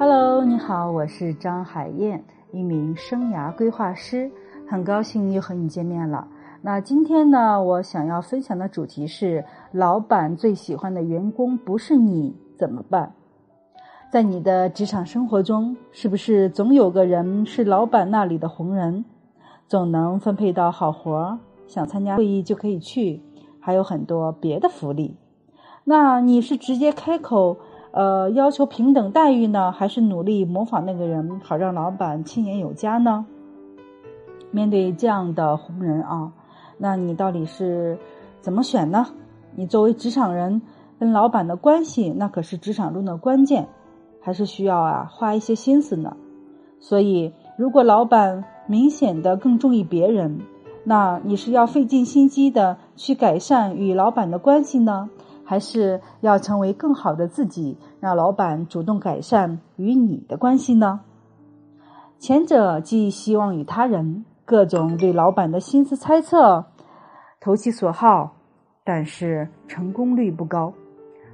Hello，你好，我是张海燕，一名生涯规划师，很高兴又和你见面了。那今天呢，我想要分享的主题是：老板最喜欢的员工不是你，怎么办？在你的职场生活中，是不是总有个人是老板那里的红人，总能分配到好活儿，想参加会议就可以去，还有很多别的福利？那你是直接开口，呃，要求平等待遇呢，还是努力模仿那个人，好让老板亲眼有加呢？面对这样的红人啊！那你到底是怎么选呢？你作为职场人跟老板的关系，那可是职场中的关键，还是需要啊花一些心思呢。所以，如果老板明显的更中意别人，那你是要费尽心机的去改善与老板的关系呢，还是要成为更好的自己，让老板主动改善与你的关系呢？前者寄希望于他人。各种对老板的心思猜测，投其所好，但是成功率不高。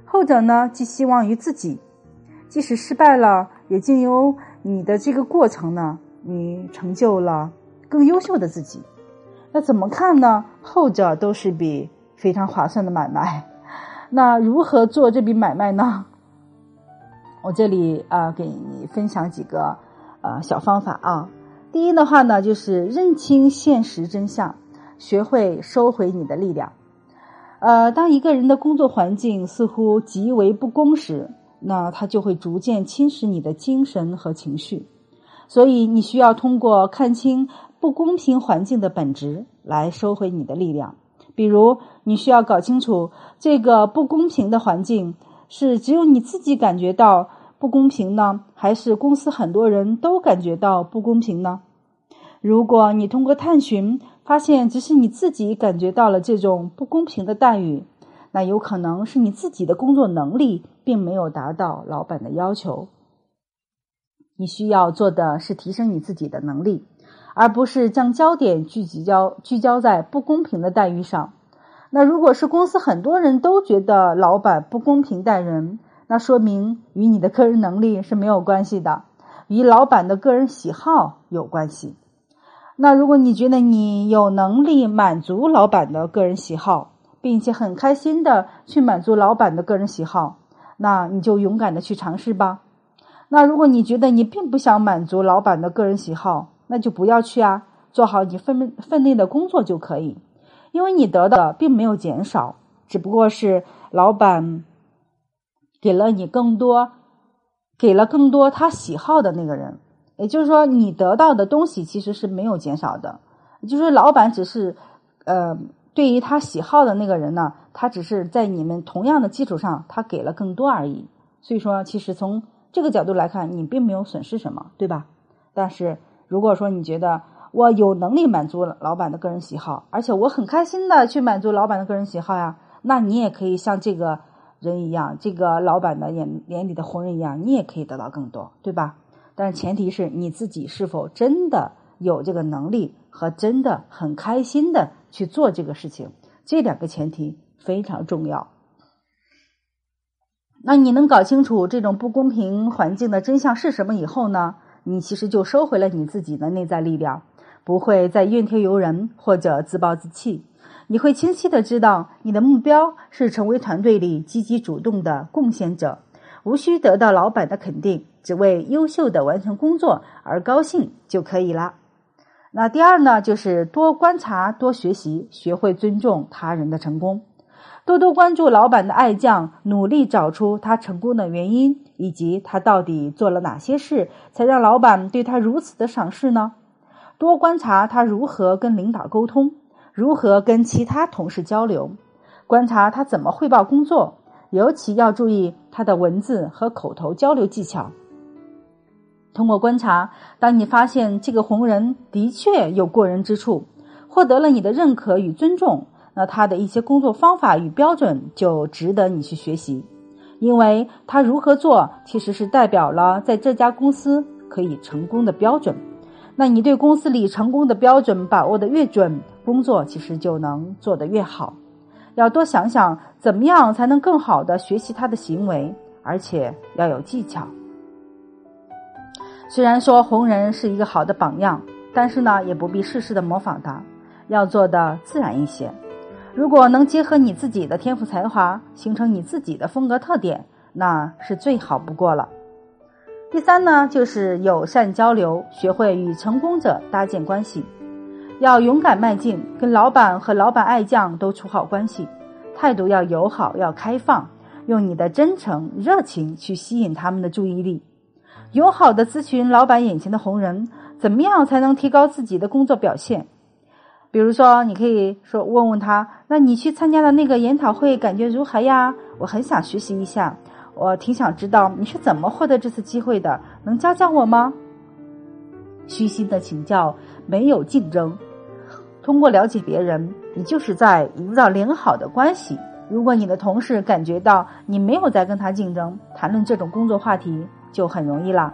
后者呢，寄希望于自己，即使失败了，也经由你的这个过程呢，你成就了更优秀的自己。那怎么看呢？后者都是笔非常划算的买卖。那如何做这笔买卖呢？我这里啊，给你分享几个呃小方法啊。第一的话呢，就是认清现实真相，学会收回你的力量。呃，当一个人的工作环境似乎极为不公时，那他就会逐渐侵蚀你的精神和情绪。所以，你需要通过看清不公平环境的本质来收回你的力量。比如，你需要搞清楚这个不公平的环境是只有你自己感觉到。不公平呢，还是公司很多人都感觉到不公平呢？如果你通过探寻发现只是你自己感觉到了这种不公平的待遇，那有可能是你自己的工作能力并没有达到老板的要求。你需要做的是提升你自己的能力，而不是将焦点聚集焦聚焦在不公平的待遇上。那如果是公司很多人都觉得老板不公平待人，那说明与你的个人能力是没有关系的，与老板的个人喜好有关系。那如果你觉得你有能力满足老板的个人喜好，并且很开心的去满足老板的个人喜好，那你就勇敢的去尝试吧。那如果你觉得你并不想满足老板的个人喜好，那就不要去啊，做好你分分内的工作就可以，因为你得的并没有减少，只不过是老板。给了你更多，给了更多他喜好的那个人，也就是说，你得到的东西其实是没有减少的。就是老板只是，呃，对于他喜好的那个人呢，他只是在你们同样的基础上，他给了更多而已。所以说，其实从这个角度来看，你并没有损失什么，对吧？但是如果说你觉得我有能力满足老板的个人喜好，而且我很开心的去满足老板的个人喜好呀，那你也可以像这个。人一样，这个老板的眼眼里的红人一样，你也可以得到更多，对吧？但是前提是你自己是否真的有这个能力和真的很开心的去做这个事情，这两个前提非常重要。那你能搞清楚这种不公平环境的真相是什么以后呢？你其实就收回了你自己的内在力量，不会再怨天尤人或者自暴自弃。你会清晰的知道，你的目标是成为团队里积极主动的贡献者，无需得到老板的肯定，只为优秀的完成工作而高兴就可以了。那第二呢，就是多观察、多学习，学会尊重他人的成功，多多关注老板的爱将，努力找出他成功的原因，以及他到底做了哪些事，才让老板对他如此的赏识呢？多观察他如何跟领导沟通。如何跟其他同事交流？观察他怎么汇报工作，尤其要注意他的文字和口头交流技巧。通过观察，当你发现这个红人的确有过人之处，获得了你的认可与尊重，那他的一些工作方法与标准就值得你去学习，因为他如何做，其实是代表了在这家公司可以成功的标准。那你对公司里成功的标准把握的越准，工作其实就能做得越好。要多想想怎么样才能更好的学习他的行为，而且要有技巧。虽然说红人是一个好的榜样，但是呢，也不必事事的模仿他，要做的自然一些。如果能结合你自己的天赋才华，形成你自己的风格特点，那是最好不过了。第三呢，就是友善交流，学会与成功者搭建关系，要勇敢迈进，跟老板和老板爱将都处好关系，态度要友好，要开放，用你的真诚、热情去吸引他们的注意力，友好的咨询老板眼前的红人，怎么样才能提高自己的工作表现？比如说，你可以说问问他，那你去参加的那个研讨会感觉如何呀？我很想学习一下。我挺想知道你是怎么获得这次机会的，能教教我吗？虚心的请教，没有竞争。通过了解别人，你就是在营造良好的关系。如果你的同事感觉到你没有在跟他竞争，谈论这种工作话题就很容易了。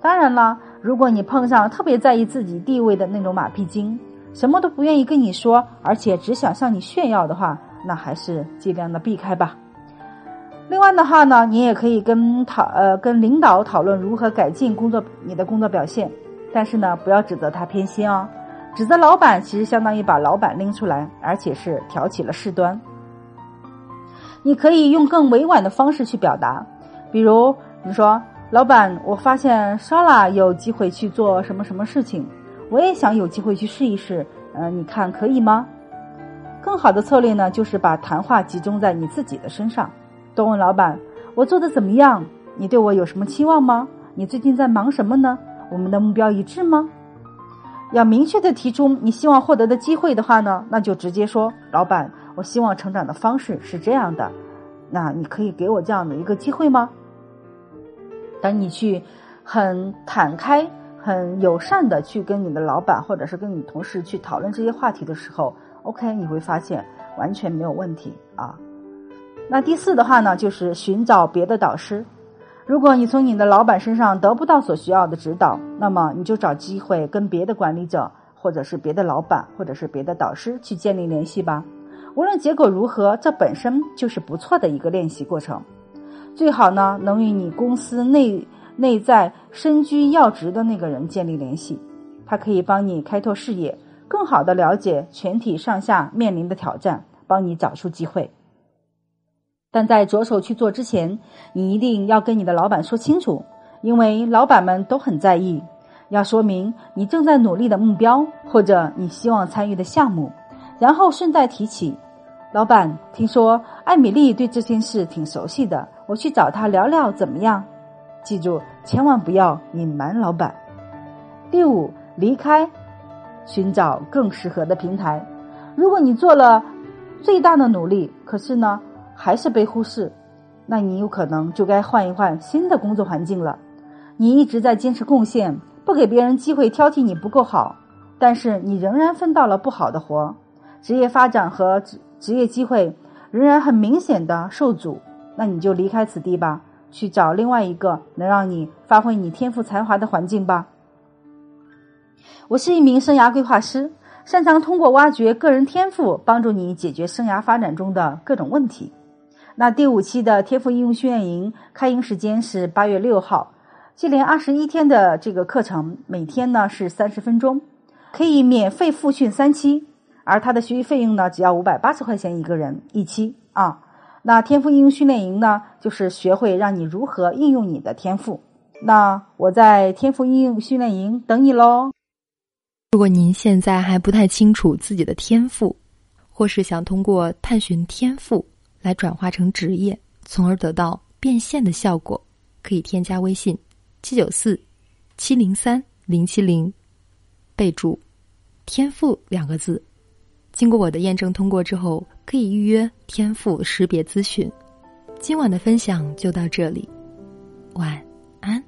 当然了，如果你碰上特别在意自己地位的那种马屁精，什么都不愿意跟你说，而且只想向你炫耀的话，那还是尽量的避开吧。另外的话呢，你也可以跟讨呃跟领导讨论如何改进工作你的工作表现，但是呢，不要指责他偏心哦。指责老板其实相当于把老板拎出来，而且是挑起了事端。你可以用更委婉的方式去表达，比如你说：“老板，我发现莎拉有机会去做什么什么事情，我也想有机会去试一试，呃，你看可以吗？”更好的策略呢，就是把谈话集中在你自己的身上。多问老板：“我做的怎么样？你对我有什么期望吗？你最近在忙什么呢？我们的目标一致吗？”要明确的提出你希望获得的机会的话呢，那就直接说：“老板，我希望成长的方式是这样的，那你可以给我这样的一个机会吗？”当你去很坦开、很友善的去跟你的老板或者是跟你同事去讨论这些话题的时候，OK，你会发现完全没有问题啊。那第四的话呢，就是寻找别的导师。如果你从你的老板身上得不到所需要的指导，那么你就找机会跟别的管理者，或者是别的老板，或者是别的导师去建立联系吧。无论结果如何，这本身就是不错的一个练习过程。最好呢，能与你公司内内在身居要职的那个人建立联系，他可以帮你开拓视野，更好的了解全体上下面临的挑战，帮你找出机会。但在着手去做之前，你一定要跟你的老板说清楚，因为老板们都很在意。要说明你正在努力的目标，或者你希望参与的项目，然后顺带提起：“老板，听说艾米丽对这件事挺熟悉的，我去找她聊聊怎么样？”记住，千万不要隐瞒老板。第五，离开，寻找更适合的平台。如果你做了最大的努力，可是呢？还是被忽视，那你有可能就该换一换新的工作环境了。你一直在坚持贡献，不给别人机会挑剔你不够好，但是你仍然分到了不好的活，职业发展和职职业机会仍然很明显的受阻。那你就离开此地吧，去找另外一个能让你发挥你天赋才华的环境吧。我是一名生涯规划师，擅长通过挖掘个人天赋，帮助你解决生涯发展中的各种问题。那第五期的天赋应用训练营开营时间是八月六号，接连二十一天的这个课程，每天呢是三十分钟，可以免费复训三期，而它的学习费用呢只要五百八十块钱一个人一期啊。那天赋应用训练营呢，就是学会让你如何应用你的天赋。那我在天赋应用训练营等你喽。如果您现在还不太清楚自己的天赋，或是想通过探寻天赋。来转化成职业，从而得到变现的效果，可以添加微信七九四七零三零七零，备注“天赋”两个字。经过我的验证通过之后，可以预约天赋识别咨询。今晚的分享就到这里，晚安。